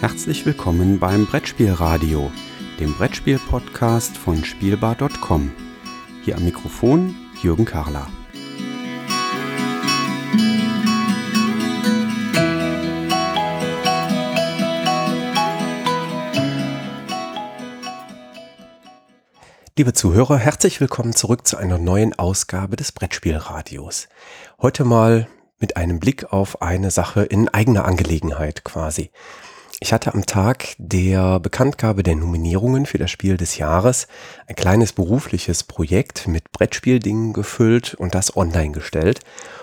Herzlich willkommen beim Brettspielradio, dem Brettspiel-Podcast von Spielbar.com. Hier am Mikrofon Jürgen Karler. Liebe Zuhörer, herzlich willkommen zurück zu einer neuen Ausgabe des Brettspielradios. Heute mal mit einem Blick auf eine Sache in eigener Angelegenheit quasi. Ich hatte am Tag der Bekanntgabe der Nominierungen für das Spiel des Jahres ein kleines berufliches Projekt mit Brettspieldingen gefüllt und das online gestellt.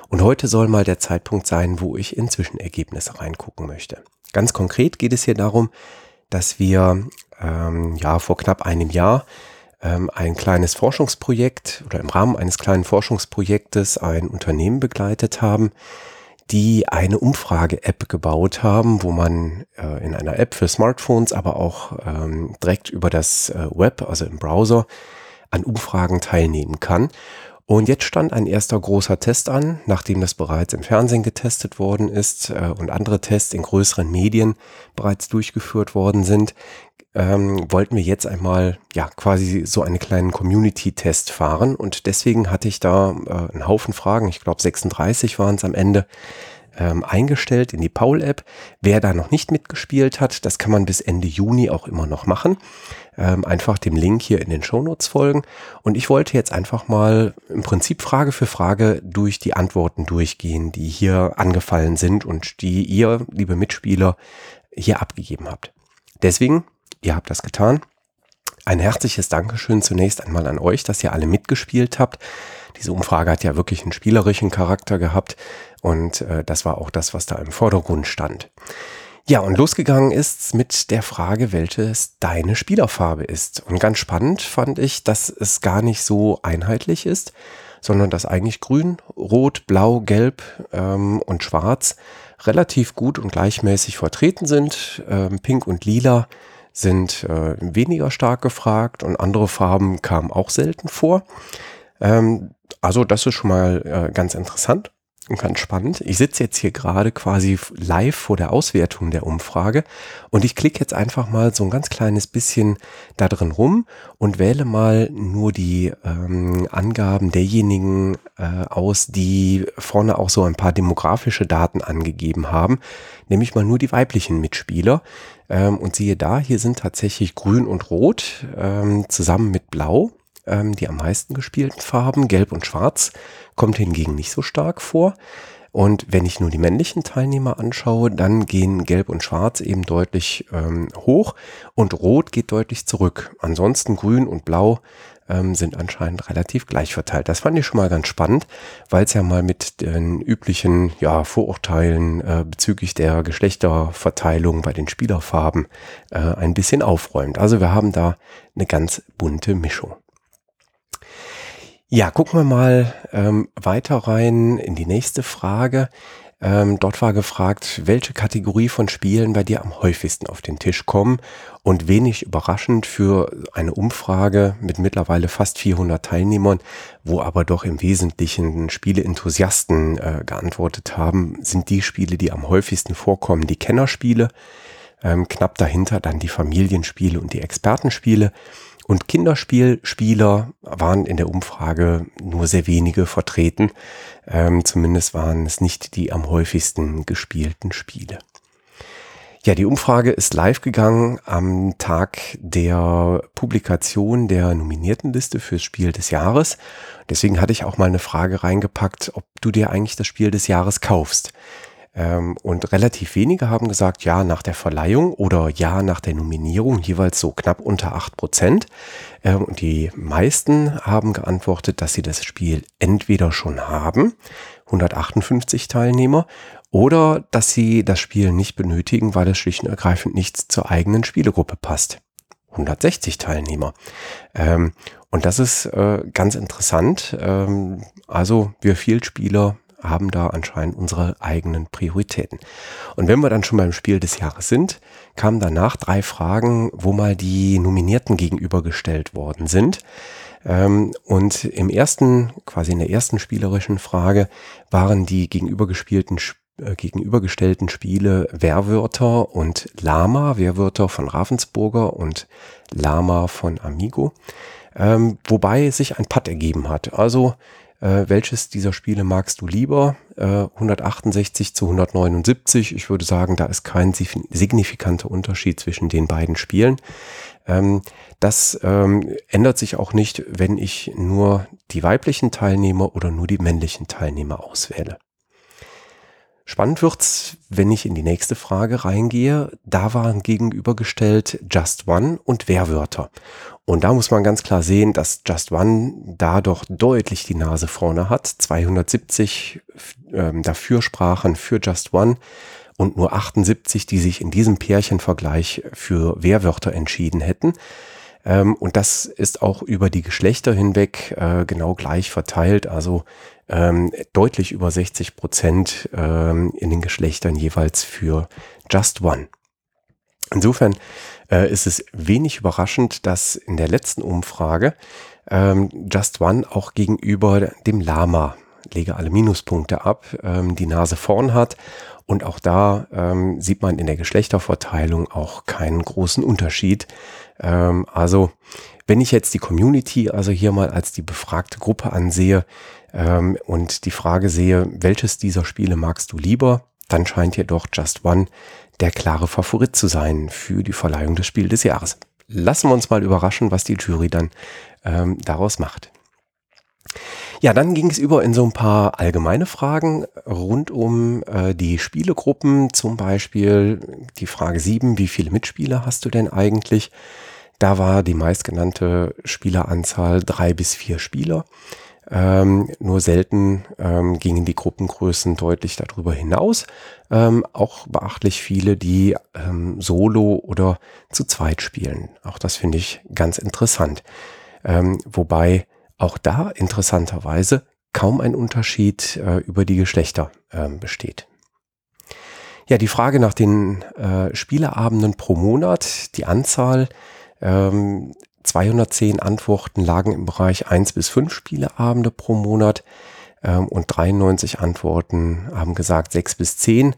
Und heute soll mal der Zeitpunkt sein, wo ich in Zwischenergebnisse reingucken möchte. Ganz konkret geht es hier darum, dass wir ähm, ja vor knapp einem Jahr ähm, ein kleines Forschungsprojekt oder im Rahmen eines kleinen Forschungsprojektes ein Unternehmen begleitet haben, die eine Umfrage-App gebaut haben, wo man äh, in einer App für Smartphones, aber auch ähm, direkt über das äh, Web, also im Browser, an Umfragen teilnehmen kann. Und jetzt stand ein erster großer Test an, nachdem das bereits im Fernsehen getestet worden ist äh, und andere Tests in größeren Medien bereits durchgeführt worden sind, ähm, wollten wir jetzt einmal ja quasi so einen kleinen Community-Test fahren und deswegen hatte ich da äh, einen Haufen Fragen, ich glaube 36 waren es am Ende, ähm, eingestellt in die Paul-App. Wer da noch nicht mitgespielt hat, das kann man bis Ende Juni auch immer noch machen. Ähm, einfach dem Link hier in den Shownotes folgen. Und ich wollte jetzt einfach mal im Prinzip Frage für Frage durch die Antworten durchgehen, die hier angefallen sind und die ihr, liebe Mitspieler, hier abgegeben habt. Deswegen Ihr habt das getan. Ein herzliches Dankeschön zunächst einmal an euch, dass ihr alle mitgespielt habt. Diese Umfrage hat ja wirklich einen spielerischen Charakter gehabt und äh, das war auch das, was da im Vordergrund stand. Ja, und losgegangen ist's mit der Frage, welches deine Spielerfarbe ist. Und ganz spannend fand ich, dass es gar nicht so einheitlich ist, sondern dass eigentlich grün, rot, blau, gelb ähm, und schwarz relativ gut und gleichmäßig vertreten sind. Ähm, Pink und lila sind äh, weniger stark gefragt und andere Farben kamen auch selten vor. Ähm, also das ist schon mal äh, ganz interessant ganz spannend. Ich sitze jetzt hier gerade quasi live vor der Auswertung der Umfrage und ich klicke jetzt einfach mal so ein ganz kleines bisschen da drin rum und wähle mal nur die ähm, Angaben derjenigen äh, aus, die vorne auch so ein paar demografische Daten angegeben haben, nämlich mal nur die weiblichen Mitspieler. Ähm, und siehe da, hier sind tatsächlich grün und rot ähm, zusammen mit blau ähm, die am meisten gespielten Farben. Gelb und Schwarz kommt hingegen nicht so stark vor. Und wenn ich nur die männlichen Teilnehmer anschaue, dann gehen Gelb und Schwarz eben deutlich ähm, hoch und Rot geht deutlich zurück. Ansonsten Grün und Blau ähm, sind anscheinend relativ gleich verteilt. Das fand ich schon mal ganz spannend, weil es ja mal mit den üblichen ja, Vorurteilen äh, bezüglich der Geschlechterverteilung bei den Spielerfarben äh, ein bisschen aufräumt. Also wir haben da eine ganz bunte Mischung. Ja, gucken wir mal ähm, weiter rein in die nächste Frage. Ähm, dort war gefragt, welche Kategorie von Spielen bei dir am häufigsten auf den Tisch kommen? Und wenig überraschend für eine Umfrage mit mittlerweile fast 400 Teilnehmern, wo aber doch im Wesentlichen Spieleenthusiasten äh, geantwortet haben, sind die Spiele, die am häufigsten vorkommen, die Kennerspiele, ähm, knapp dahinter dann die Familienspiele und die Expertenspiele und Kinderspielspieler waren in der Umfrage nur sehr wenige vertreten. Ähm, zumindest waren es nicht die am häufigsten gespielten Spiele. Ja, die Umfrage ist live gegangen am Tag der Publikation der Nominiertenliste fürs Spiel des Jahres. Deswegen hatte ich auch mal eine Frage reingepackt, ob du dir eigentlich das Spiel des Jahres kaufst. Ähm, und relativ wenige haben gesagt, ja nach der Verleihung oder ja nach der Nominierung, jeweils so knapp unter acht Prozent. Ähm, und die meisten haben geantwortet, dass sie das Spiel entweder schon haben, 158 Teilnehmer, oder dass sie das Spiel nicht benötigen, weil es schlicht und ergreifend nicht zur eigenen Spielegruppe passt. 160 Teilnehmer. Ähm, und das ist äh, ganz interessant. Ähm, also wir Vielspieler haben da anscheinend unsere eigenen Prioritäten. Und wenn wir dann schon beim Spiel des Jahres sind, kamen danach drei Fragen, wo mal die Nominierten gegenübergestellt worden sind. Ähm, und im ersten, quasi in der ersten spielerischen Frage, waren die gegenübergespielten äh, gegenübergestellten Spiele Werwörter und Lama, Werwörter von Ravensburger und Lama von Amigo, ähm, wobei sich ein Putt ergeben hat. Also äh, welches dieser Spiele magst du lieber? Äh, 168 zu 179. Ich würde sagen, da ist kein signifikanter Unterschied zwischen den beiden Spielen. Ähm, das ähm, ändert sich auch nicht, wenn ich nur die weiblichen Teilnehmer oder nur die männlichen Teilnehmer auswähle. Spannend wird's, wenn ich in die nächste Frage reingehe. Da waren gegenübergestellt Just One und Wehrwörter. Und da muss man ganz klar sehen, dass Just One da doch deutlich die Nase vorne hat. 270 ähm, Dafürsprachen für Just One und nur 78, die sich in diesem Pärchenvergleich für Wehrwörter entschieden hätten. Ähm, und das ist auch über die Geschlechter hinweg äh, genau gleich verteilt. Also ähm, deutlich über 60 Prozent ähm, in den Geschlechtern jeweils für Just One. Insofern äh, ist es wenig überraschend, dass in der letzten Umfrage ähm, Just One auch gegenüber dem Lama, lege alle Minuspunkte ab, ähm, die Nase vorn hat. Und auch da ähm, sieht man in der Geschlechterverteilung auch keinen großen Unterschied. Ähm, also wenn ich jetzt die Community also hier mal als die befragte Gruppe ansehe, ähm, und die Frage sehe, welches dieser Spiele magst du lieber, dann scheint jedoch Just One der klare Favorit zu sein für die Verleihung des Spiels des Jahres. Lassen wir uns mal überraschen, was die Jury dann ähm, daraus macht. Ja, dann ging es über in so ein paar allgemeine Fragen rund um äh, die Spielegruppen, zum Beispiel die Frage 7, wie viele Mitspieler hast du denn eigentlich? Da war die meistgenannte Spieleranzahl drei bis vier Spieler. Ähm, nur selten ähm, gingen die Gruppengrößen deutlich darüber hinaus. Ähm, auch beachtlich viele, die ähm, solo oder zu zweit spielen. Auch das finde ich ganz interessant. Ähm, wobei auch da interessanterweise kaum ein Unterschied äh, über die Geschlechter ähm, besteht. Ja, die Frage nach den äh, Spieleabenden pro Monat, die Anzahl, ähm, 210 Antworten lagen im Bereich 1 bis 5 Spieleabende pro Monat ähm, und 93 Antworten haben gesagt 6 bis 10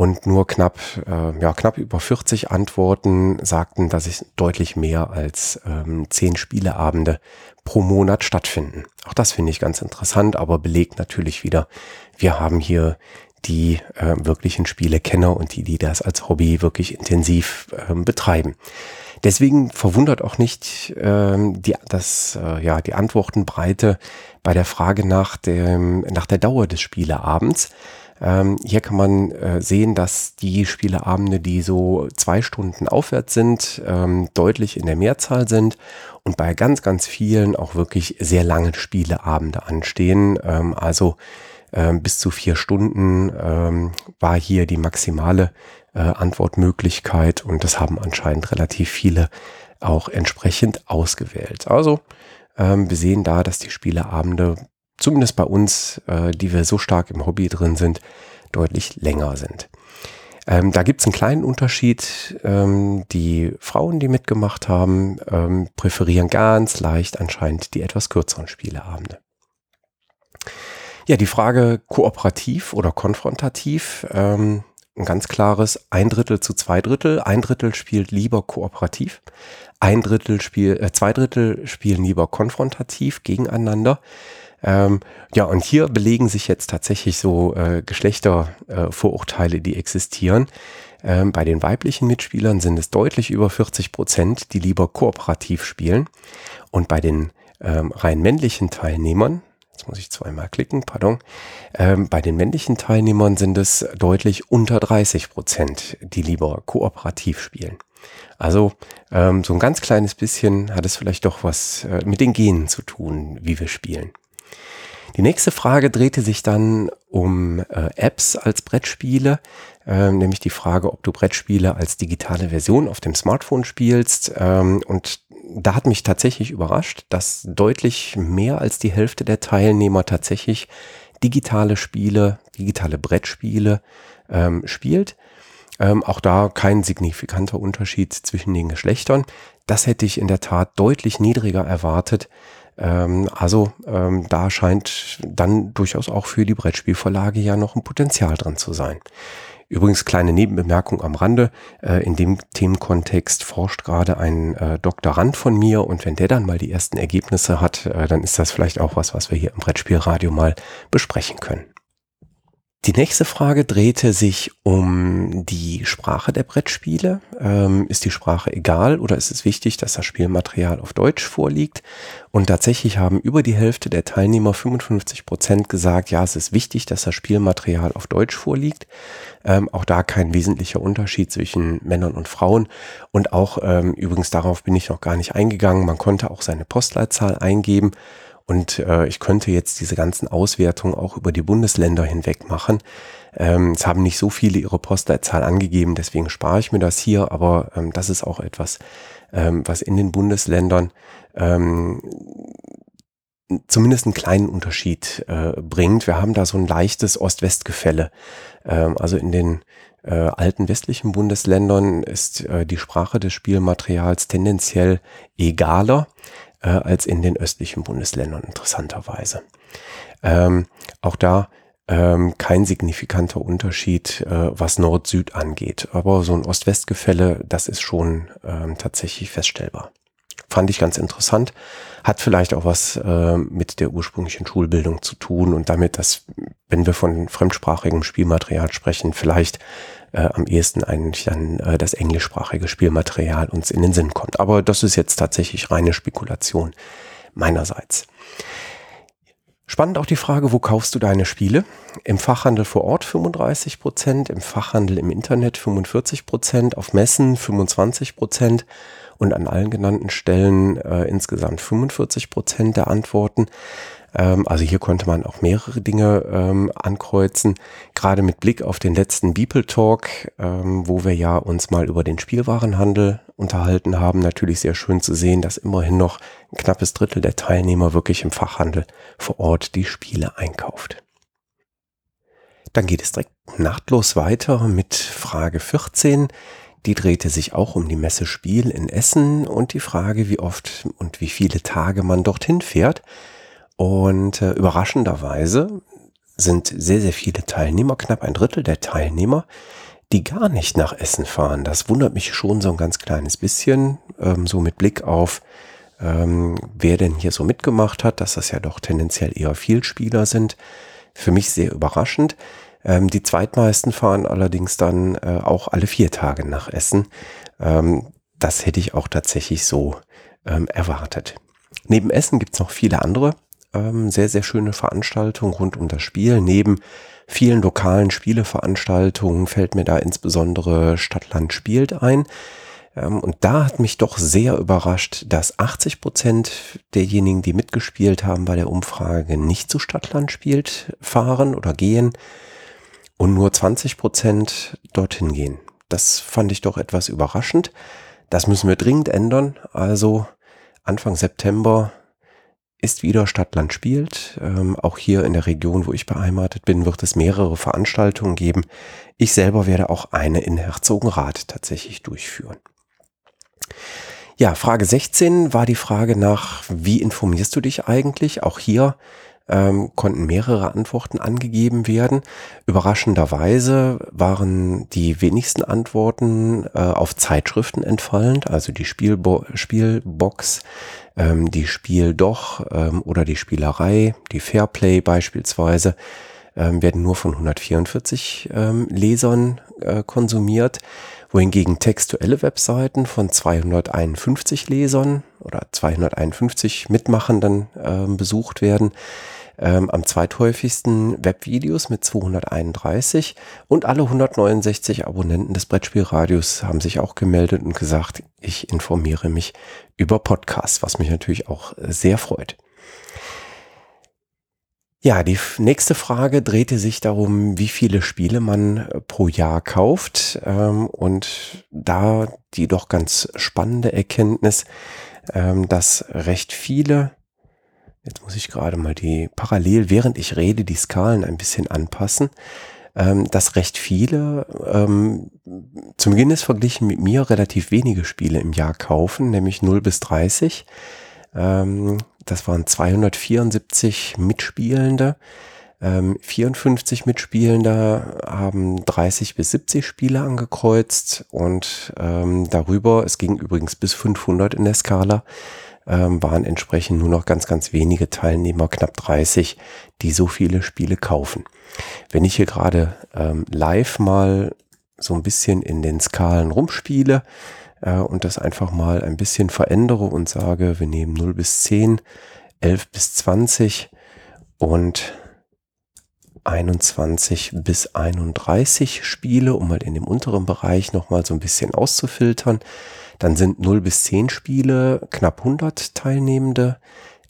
und nur knapp, äh, ja, knapp über 40 Antworten sagten, dass es deutlich mehr als ähm, 10 Spieleabende pro Monat stattfinden. Auch das finde ich ganz interessant, aber belegt natürlich wieder, wir haben hier die äh, wirklichen Spielekenner und die, die das als Hobby wirklich intensiv äh, betreiben. Deswegen verwundert auch nicht ähm, die, das, äh, ja, die Antwortenbreite bei der Frage nach, dem, nach der Dauer des Spieleabends. Ähm, hier kann man äh, sehen, dass die Spieleabende, die so zwei Stunden aufwärts sind, ähm, deutlich in der Mehrzahl sind und bei ganz, ganz vielen auch wirklich sehr lange Spieleabende anstehen. Ähm, also ähm, bis zu vier Stunden ähm, war hier die maximale äh, Antwortmöglichkeit und das haben anscheinend relativ viele auch entsprechend ausgewählt. Also ähm, wir sehen da, dass die Spieleabende, zumindest bei uns, äh, die wir so stark im Hobby drin sind, deutlich länger sind. Ähm, da gibt es einen kleinen Unterschied. Ähm, die Frauen, die mitgemacht haben, ähm, präferieren ganz leicht anscheinend die etwas kürzeren Spieleabende. Ja, die Frage kooperativ oder konfrontativ. Ähm, ein ganz klares ein Drittel zu zwei Drittel. Ein Drittel spielt lieber kooperativ. Ein Drittel spielt, äh, zwei Drittel spielen lieber konfrontativ gegeneinander. Ähm, ja, und hier belegen sich jetzt tatsächlich so äh, Geschlechtervorurteile, äh, die existieren. Ähm, bei den weiblichen Mitspielern sind es deutlich über 40 Prozent, die lieber kooperativ spielen. Und bei den ähm, rein männlichen Teilnehmern, Jetzt muss ich zweimal klicken, pardon. Ähm, bei den männlichen Teilnehmern sind es deutlich unter 30 Prozent, die lieber kooperativ spielen. Also ähm, so ein ganz kleines bisschen hat es vielleicht doch was äh, mit den Genen zu tun, wie wir spielen. Die nächste Frage drehte sich dann um äh, Apps als Brettspiele, äh, nämlich die Frage, ob du Brettspiele als digitale Version auf dem Smartphone spielst. Ähm, und da hat mich tatsächlich überrascht, dass deutlich mehr als die Hälfte der Teilnehmer tatsächlich digitale Spiele, digitale Brettspiele ähm, spielt. Ähm, auch da kein signifikanter Unterschied zwischen den Geschlechtern. Das hätte ich in der Tat deutlich niedriger erwartet. Ähm, also ähm, da scheint dann durchaus auch für die Brettspielverlage ja noch ein Potenzial drin zu sein. Übrigens kleine Nebenbemerkung am Rande. Äh, in dem Themenkontext forscht gerade ein äh, Doktorand von mir und wenn der dann mal die ersten Ergebnisse hat, äh, dann ist das vielleicht auch was, was wir hier im Brettspielradio mal besprechen können. Die nächste Frage drehte sich um die Sprache der Brettspiele. Ähm, ist die Sprache egal oder ist es wichtig, dass das Spielmaterial auf Deutsch vorliegt? Und tatsächlich haben über die Hälfte der Teilnehmer, 55 Prozent, gesagt, ja, es ist wichtig, dass das Spielmaterial auf Deutsch vorliegt. Ähm, auch da kein wesentlicher Unterschied zwischen Männern und Frauen. Und auch ähm, übrigens darauf bin ich noch gar nicht eingegangen. Man konnte auch seine Postleitzahl eingeben. Und äh, ich könnte jetzt diese ganzen Auswertungen auch über die Bundesländer hinweg machen. Ähm, es haben nicht so viele ihre Postleitzahl angegeben, deswegen spare ich mir das hier, aber ähm, das ist auch etwas, ähm, was in den Bundesländern ähm, zumindest einen kleinen Unterschied äh, bringt. Wir haben da so ein leichtes Ost-West-Gefälle. Ähm, also in den äh, alten westlichen Bundesländern ist äh, die Sprache des Spielmaterials tendenziell egaler äh, als in den östlichen Bundesländern interessanterweise. Ähm, auch da ähm, kein signifikanter Unterschied, äh, was Nord-Süd angeht. Aber so ein Ost-West-Gefälle, das ist schon ähm, tatsächlich feststellbar. Fand ich ganz interessant. Hat vielleicht auch was äh, mit der ursprünglichen Schulbildung zu tun und damit, dass, wenn wir von fremdsprachigem Spielmaterial sprechen, vielleicht äh, am ehesten eigentlich dann äh, das englischsprachige Spielmaterial uns in den Sinn kommt. Aber das ist jetzt tatsächlich reine Spekulation meinerseits. Spannend auch die Frage, wo kaufst du deine Spiele? Im Fachhandel vor Ort 35 Prozent, im Fachhandel im Internet 45 Prozent, auf Messen 25 Prozent und an allen genannten Stellen äh, insgesamt 45 Prozent der Antworten. Ähm, also hier konnte man auch mehrere Dinge ähm, ankreuzen. Gerade mit Blick auf den letzten Beeple Talk, ähm, wo wir ja uns mal über den Spielwarenhandel unterhalten haben. Natürlich sehr schön zu sehen, dass immerhin noch ein knappes Drittel der Teilnehmer wirklich im Fachhandel vor Ort die Spiele einkauft. Dann geht es direkt nahtlos weiter mit Frage 14. Die drehte sich auch um die Messe Spiel in Essen und die Frage, wie oft und wie viele Tage man dorthin fährt. Und äh, überraschenderweise sind sehr, sehr viele Teilnehmer, knapp ein Drittel der Teilnehmer, die gar nicht nach Essen fahren. Das wundert mich schon so ein ganz kleines bisschen, ähm, so mit Blick auf, ähm, wer denn hier so mitgemacht hat, dass das ja doch tendenziell eher Vielspieler sind. Für mich sehr überraschend. Ähm, die zweitmeisten fahren allerdings dann äh, auch alle vier Tage nach Essen. Ähm, das hätte ich auch tatsächlich so ähm, erwartet. Neben Essen gibt's noch viele andere ähm, sehr, sehr schöne Veranstaltung rund um das Spiel. Neben vielen lokalen Spieleveranstaltungen fällt mir da insbesondere Stadtland spielt ein. Ähm, und da hat mich doch sehr überrascht, dass 80 Prozent derjenigen, die mitgespielt haben bei der Umfrage, nicht zu Stadtland spielt fahren oder gehen und nur 20 Prozent dorthin gehen. Das fand ich doch etwas überraschend. Das müssen wir dringend ändern. Also Anfang September ist wieder Stadtland spielt. Ähm, auch hier in der Region, wo ich beheimatet bin, wird es mehrere Veranstaltungen geben. Ich selber werde auch eine in Herzogenrath tatsächlich durchführen. Ja, Frage 16 war die Frage nach, wie informierst du dich eigentlich? Auch hier ähm, konnten mehrere Antworten angegeben werden. Überraschenderweise waren die wenigsten Antworten äh, auf Zeitschriften entfallend, also die Spielbo Spielbox, ähm, die Spiel doch ähm, oder die Spielerei, die Fairplay beispielsweise, ähm, werden nur von 144 ähm, Lesern äh, konsumiert, wohingegen textuelle Webseiten von 251 Lesern oder 251 Mitmachenden äh, besucht werden ähm, am zweithäufigsten Webvideos mit 231 und alle 169 Abonnenten des Brettspielradios haben sich auch gemeldet und gesagt, ich informiere mich über Podcasts, was mich natürlich auch sehr freut. Ja, die nächste Frage drehte sich darum, wie viele Spiele man äh, pro Jahr kauft. Ähm, und da die doch ganz spannende Erkenntnis, ähm, dass recht viele Jetzt muss ich gerade mal die parallel, während ich rede, die Skalen ein bisschen anpassen. Ähm, dass recht viele, ähm, zum Beginn ist verglichen mit mir, relativ wenige Spiele im Jahr kaufen, nämlich 0 bis 30. Ähm, das waren 274 Mitspielende. Ähm, 54 Mitspielende haben 30 bis 70 Spiele angekreuzt und ähm, darüber, es ging übrigens bis 500 in der Skala, ähm, waren entsprechend nur noch ganz, ganz wenige Teilnehmer, knapp 30, die so viele Spiele kaufen. Wenn ich hier gerade ähm, live mal so ein bisschen in den Skalen rumspiele äh, und das einfach mal ein bisschen verändere und sage, wir nehmen 0 bis 10, 11 bis 20 und 21 bis 31 Spiele, um mal in dem unteren Bereich nochmal so ein bisschen auszufiltern. Dann sind 0 bis 10 Spiele knapp 100 Teilnehmende,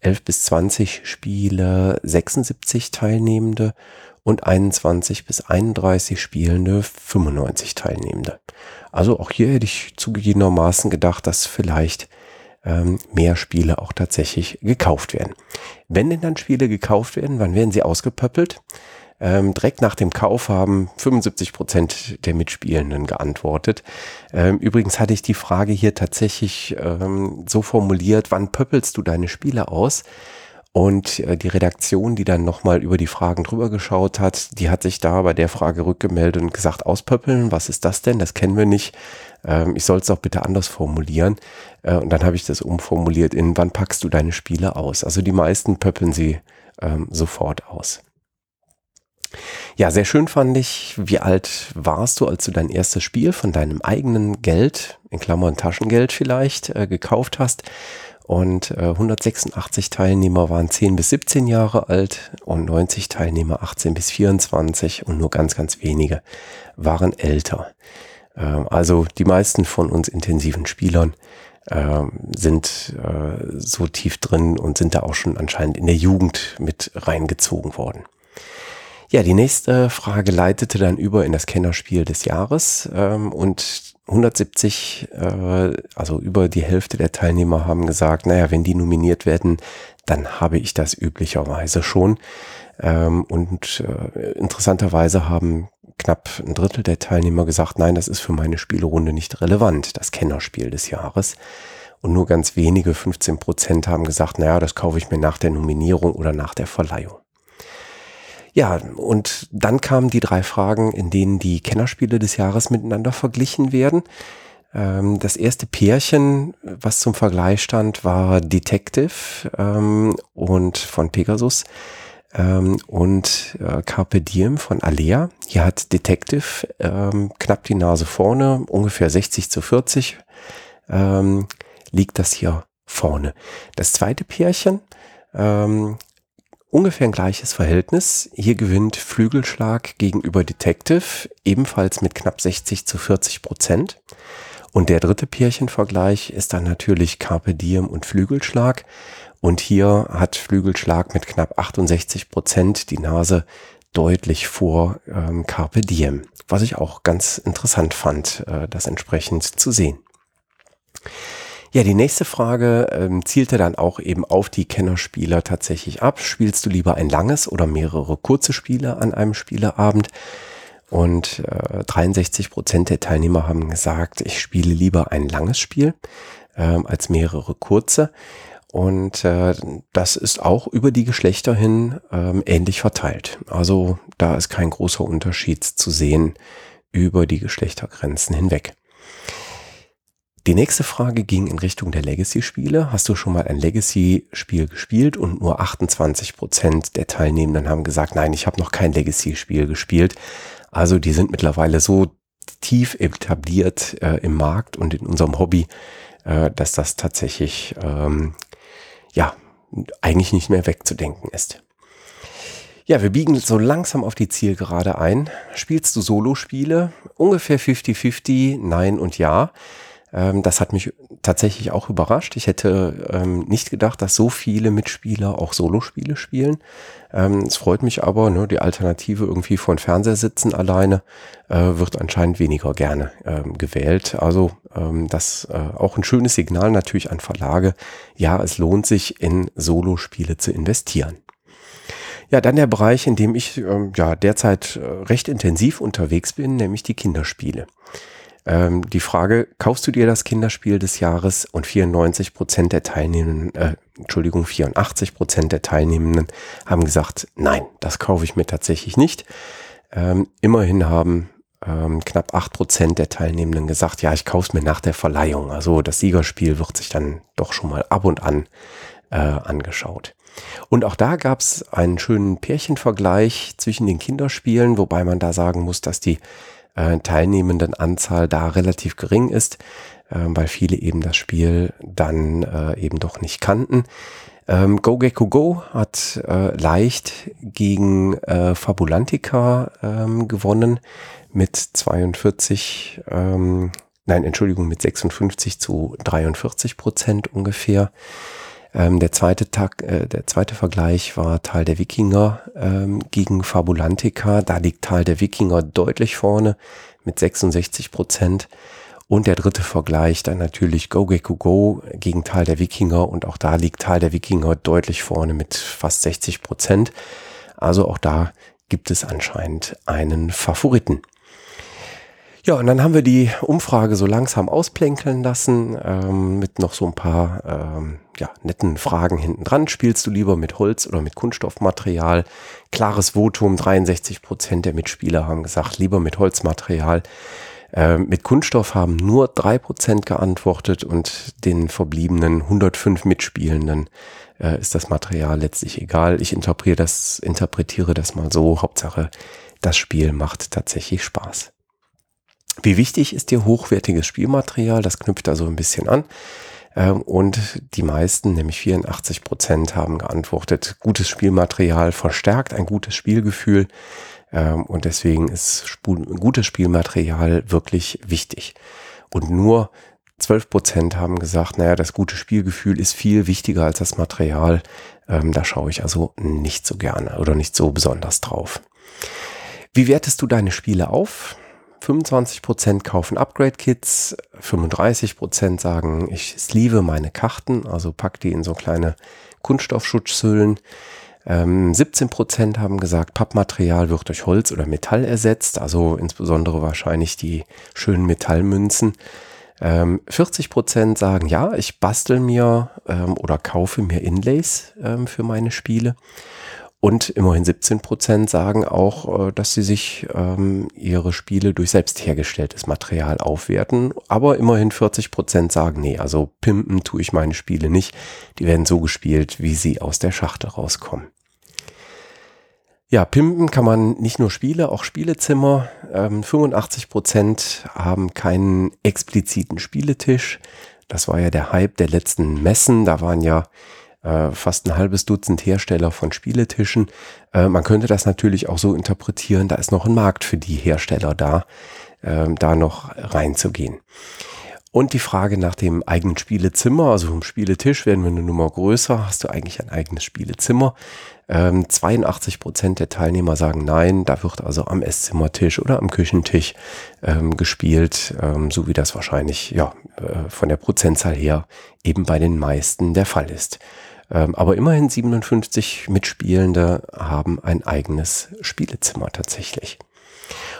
11 bis 20 Spiele 76 Teilnehmende und 21 bis 31 Spielende 95 Teilnehmende. Also auch hier hätte ich zugegebenermaßen gedacht, dass vielleicht ähm, mehr Spiele auch tatsächlich gekauft werden. Wenn denn dann Spiele gekauft werden, wann werden sie ausgepöppelt? Ähm, direkt nach dem Kauf haben 75 Prozent der Mitspielenden geantwortet. Ähm, übrigens hatte ich die Frage hier tatsächlich ähm, so formuliert, wann pöppelst du deine Spiele aus? Und äh, die Redaktion, die dann nochmal über die Fragen drüber geschaut hat, die hat sich da bei der Frage rückgemeldet und gesagt, auspöppeln, was ist das denn? Das kennen wir nicht. Ähm, ich soll es doch bitte anders formulieren. Äh, und dann habe ich das umformuliert in, wann packst du deine Spiele aus? Also die meisten pöppeln sie ähm, sofort aus. Ja, sehr schön fand ich, wie alt warst du, als du dein erstes Spiel von deinem eigenen Geld, in Klammern Taschengeld vielleicht, äh, gekauft hast. Und äh, 186 Teilnehmer waren 10 bis 17 Jahre alt und 90 Teilnehmer 18 bis 24 und nur ganz, ganz wenige waren älter. Äh, also die meisten von uns intensiven Spielern äh, sind äh, so tief drin und sind da auch schon anscheinend in der Jugend mit reingezogen worden. Ja, die nächste Frage leitete dann über in das Kennerspiel des Jahres ähm, und 170, äh, also über die Hälfte der Teilnehmer haben gesagt, naja, wenn die nominiert werden, dann habe ich das üblicherweise schon. Ähm, und äh, interessanterweise haben knapp ein Drittel der Teilnehmer gesagt, nein, das ist für meine Spielerunde nicht relevant, das Kennerspiel des Jahres. Und nur ganz wenige, 15 Prozent, haben gesagt, naja, das kaufe ich mir nach der Nominierung oder nach der Verleihung. Ja, und dann kamen die drei Fragen, in denen die Kennerspiele des Jahres miteinander verglichen werden. Ähm, das erste Pärchen, was zum Vergleich stand, war Detective ähm, und von Pegasus ähm, und äh, Carpe Diem von Alea. Hier hat Detective knapp die Nase vorne, ungefähr 60 zu 40 ähm, liegt das hier vorne. Das zweite Pärchen ähm, ungefähr ein gleiches Verhältnis. Hier gewinnt Flügelschlag gegenüber Detective, ebenfalls mit knapp 60 zu 40 Prozent. Und der dritte Pärchenvergleich ist dann natürlich Carpe Diem und Flügelschlag. Und hier hat Flügelschlag mit knapp 68 Prozent die Nase deutlich vor ähm, Carpe Diem, was ich auch ganz interessant fand, äh, das entsprechend zu sehen. Ja, die nächste Frage ähm, zielte dann auch eben auf die Kennerspieler tatsächlich ab. Spielst du lieber ein langes oder mehrere kurze Spiele an einem Spieleabend? Und äh, 63 Prozent der Teilnehmer haben gesagt, ich spiele lieber ein langes Spiel ähm, als mehrere kurze. Und äh, das ist auch über die Geschlechter hin ähm, ähnlich verteilt. Also da ist kein großer Unterschied zu sehen über die Geschlechtergrenzen hinweg. Die nächste Frage ging in Richtung der Legacy-Spiele. Hast du schon mal ein Legacy-Spiel gespielt? Und nur 28 Prozent der Teilnehmenden haben gesagt, nein, ich habe noch kein Legacy-Spiel gespielt. Also die sind mittlerweile so tief etabliert äh, im Markt und in unserem Hobby, äh, dass das tatsächlich ähm, ja eigentlich nicht mehr wegzudenken ist. Ja, wir biegen so langsam auf die Zielgerade ein. Spielst du Solo-Spiele? Ungefähr 50-50, nein und ja. Ähm, das hat mich tatsächlich auch überrascht. Ich hätte ähm, nicht gedacht, dass so viele Mitspieler auch Solospiele spielen. Ähm, es freut mich aber, ne, die Alternative irgendwie von Fernseher sitzen alleine äh, wird anscheinend weniger gerne ähm, gewählt. Also ähm, das äh, auch ein schönes Signal natürlich an Verlage. Ja, es lohnt sich in Solospiele zu investieren. Ja, dann der Bereich, in dem ich ähm, ja derzeit äh, recht intensiv unterwegs bin, nämlich die Kinderspiele. Ähm, die Frage, kaufst du dir das Kinderspiel des Jahres? Und 94 Prozent der Teilnehmenden, äh, Entschuldigung, 84 Prozent der Teilnehmenden haben gesagt, nein, das kaufe ich mir tatsächlich nicht. Ähm, immerhin haben ähm, knapp acht Prozent der Teilnehmenden gesagt, ja, ich kaufe es mir nach der Verleihung. Also das Siegerspiel wird sich dann doch schon mal ab und an äh, angeschaut. Und auch da gab es einen schönen Pärchenvergleich zwischen den Kinderspielen, wobei man da sagen muss, dass die äh, teilnehmenden Anzahl da relativ gering ist, äh, weil viele eben das Spiel dann äh, eben doch nicht kannten. Ähm, Go Gecko Go hat äh, leicht gegen äh, Fabulantica ähm, gewonnen mit 42, ähm, nein, Entschuldigung, mit 56 zu 43 Prozent ungefähr. Ähm, der, zweite Tag, äh, der zweite Vergleich war Tal der Wikinger ähm, gegen Fabulantica. Da liegt Tal der Wikinger deutlich vorne mit 66 Prozent. Und der dritte Vergleich dann natürlich Go Gecko Go gegen Tal der Wikinger. Und auch da liegt Tal der Wikinger deutlich vorne mit fast 60 Prozent. Also auch da gibt es anscheinend einen Favoriten. Ja, und dann haben wir die Umfrage so langsam ausplänkeln lassen ähm, mit noch so ein paar ähm, ja, netten Fragen hinten dran. Spielst du lieber mit Holz oder mit Kunststoffmaterial? Klares Votum, 63 Prozent der Mitspieler haben gesagt, lieber mit Holzmaterial. Ähm, mit Kunststoff haben nur drei Prozent geantwortet und den verbliebenen 105 Mitspielenden äh, ist das Material letztlich egal. Ich interpretiere das, interpretiere das mal so. Hauptsache, das Spiel macht tatsächlich Spaß. Wie wichtig ist dir hochwertiges Spielmaterial? Das knüpft also ein bisschen an. Ähm, und die meisten, nämlich 84 Prozent, haben geantwortet, gutes Spielmaterial verstärkt ein gutes Spielgefühl. Ähm, und deswegen ist gutes Spielmaterial wirklich wichtig. Und nur 12 Prozent haben gesagt, naja, das gute Spielgefühl ist viel wichtiger als das Material. Ähm, da schaue ich also nicht so gerne oder nicht so besonders drauf. Wie wertest du deine Spiele auf? 25% kaufen Upgrade-Kits, 35% sagen, ich sleeve meine Karten, also pack die in so kleine Kunststoffschutzhüllen. Ähm, 17% haben gesagt, Pappmaterial wird durch Holz oder Metall ersetzt, also insbesondere wahrscheinlich die schönen Metallmünzen. Ähm, 40% sagen, ja, ich bastel mir ähm, oder kaufe mir Inlays ähm, für meine Spiele. Und immerhin 17 Prozent sagen auch, äh, dass sie sich ähm, ihre Spiele durch selbst hergestelltes Material aufwerten. Aber immerhin 40 Prozent sagen, nee, also pimpen tue ich meine Spiele nicht. Die werden so gespielt, wie sie aus der Schachtel rauskommen. Ja, pimpen kann man nicht nur Spiele, auch Spielezimmer. Ähm, 85 Prozent haben keinen expliziten Spieletisch. Das war ja der Hype der letzten Messen. Da waren ja äh, fast ein halbes Dutzend Hersteller von Spieletischen. Äh, man könnte das natürlich auch so interpretieren, da ist noch ein Markt für die Hersteller da, äh, da noch reinzugehen. Und die Frage nach dem eigenen Spielezimmer, also vom Spieletisch werden wir eine Nummer größer. Hast du eigentlich ein eigenes Spielezimmer? Ähm, 82 Prozent der Teilnehmer sagen nein. Da wird also am Esszimmertisch oder am Küchentisch ähm, gespielt, ähm, so wie das wahrscheinlich ja, äh, von der Prozentzahl her eben bei den meisten der Fall ist. Ähm, aber immerhin 57 Mitspielende haben ein eigenes Spielezimmer tatsächlich.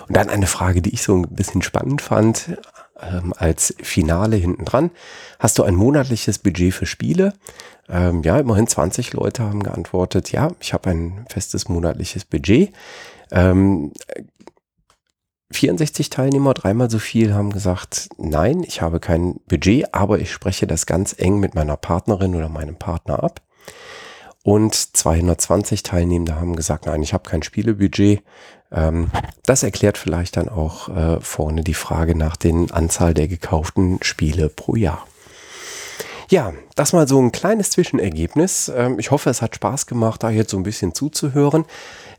Und dann eine Frage, die ich so ein bisschen spannend fand, ähm, als Finale hinten dran. Hast du ein monatliches Budget für Spiele? Ähm, ja, immerhin 20 Leute haben geantwortet, ja, ich habe ein festes monatliches Budget. Ähm, 64 Teilnehmer, dreimal so viel, haben gesagt, nein, ich habe kein Budget, aber ich spreche das ganz eng mit meiner Partnerin oder meinem Partner ab. Und 220 Teilnehmende haben gesagt, nein, ich habe kein Spielebudget. Ähm, das erklärt vielleicht dann auch äh, vorne die Frage nach den Anzahl der gekauften Spiele pro Jahr. Ja, das mal so ein kleines Zwischenergebnis. Ähm, ich hoffe, es hat Spaß gemacht, da jetzt so ein bisschen zuzuhören.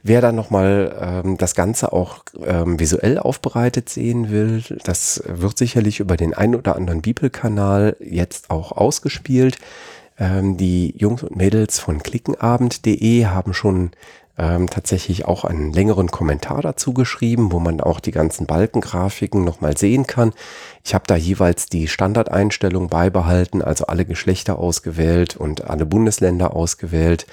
Wer dann nochmal ähm, das Ganze auch ähm, visuell aufbereitet sehen will, das wird sicherlich über den ein oder anderen Bibelkanal jetzt auch ausgespielt. Die Jungs und Mädels von klickenabend.de haben schon ähm, tatsächlich auch einen längeren Kommentar dazu geschrieben, wo man auch die ganzen Balkengrafiken nochmal sehen kann. Ich habe da jeweils die Standardeinstellung beibehalten, also alle Geschlechter ausgewählt und alle Bundesländer ausgewählt.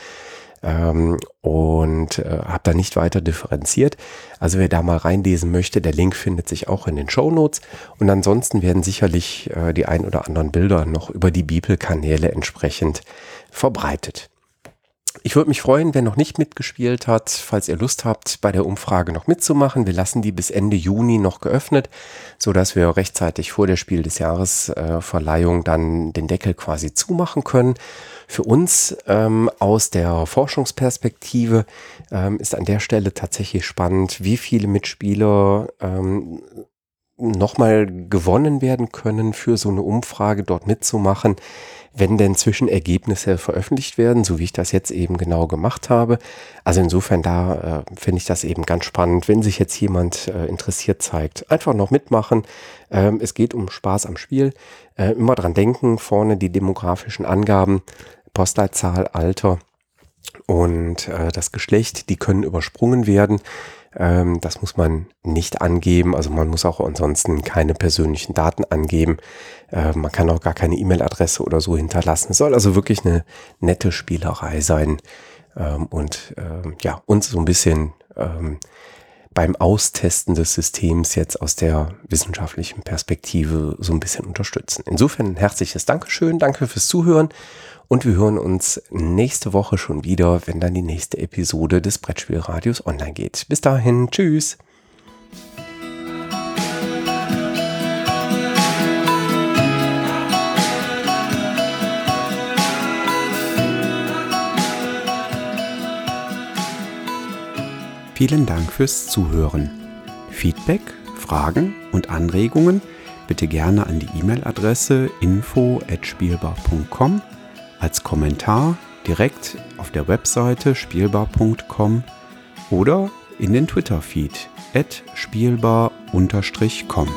ähm, und äh, habe da nicht weiter differenziert. Also wer da mal reinlesen möchte, der Link findet sich auch in den Show Notes. Und ansonsten werden sicherlich äh, die ein oder anderen Bilder noch über die Bibelkanäle entsprechend verbreitet. Ich würde mich freuen, wer noch nicht mitgespielt hat, falls ihr Lust habt, bei der Umfrage noch mitzumachen. Wir lassen die bis Ende Juni noch geöffnet, so dass wir rechtzeitig vor der Spiel des Jahres äh, Verleihung dann den Deckel quasi zumachen können. Für uns ähm, aus der Forschungsperspektive ähm, ist an der Stelle tatsächlich spannend, wie viele Mitspieler ähm, nochmal gewonnen werden können, für so eine Umfrage dort mitzumachen wenn denn Zwischenergebnisse veröffentlicht werden, so wie ich das jetzt eben genau gemacht habe. Also insofern da äh, finde ich das eben ganz spannend, wenn sich jetzt jemand äh, interessiert zeigt. Einfach noch mitmachen. Ähm, es geht um Spaß am Spiel. Äh, immer dran denken, vorne die demografischen Angaben, Postleitzahl, Alter und äh, das Geschlecht, die können übersprungen werden. Ähm, das muss man nicht angeben. Also man muss auch ansonsten keine persönlichen Daten angeben. Äh, man kann auch gar keine E-Mail-Adresse oder so hinterlassen. Es soll also wirklich eine nette Spielerei sein ähm, und ähm, ja, uns so ein bisschen ähm, beim Austesten des Systems jetzt aus der wissenschaftlichen Perspektive so ein bisschen unterstützen. Insofern ein herzliches Dankeschön, danke fürs Zuhören und wir hören uns nächste Woche schon wieder, wenn dann die nächste Episode des Brettspielradios online geht. Bis dahin, tschüss. Vielen Dank fürs Zuhören. Feedback, Fragen und Anregungen bitte gerne an die E-Mail-Adresse info@spielbar.com als Kommentar direkt auf der Webseite spielbar.com oder in den Twitter-Feed at spielbar-com.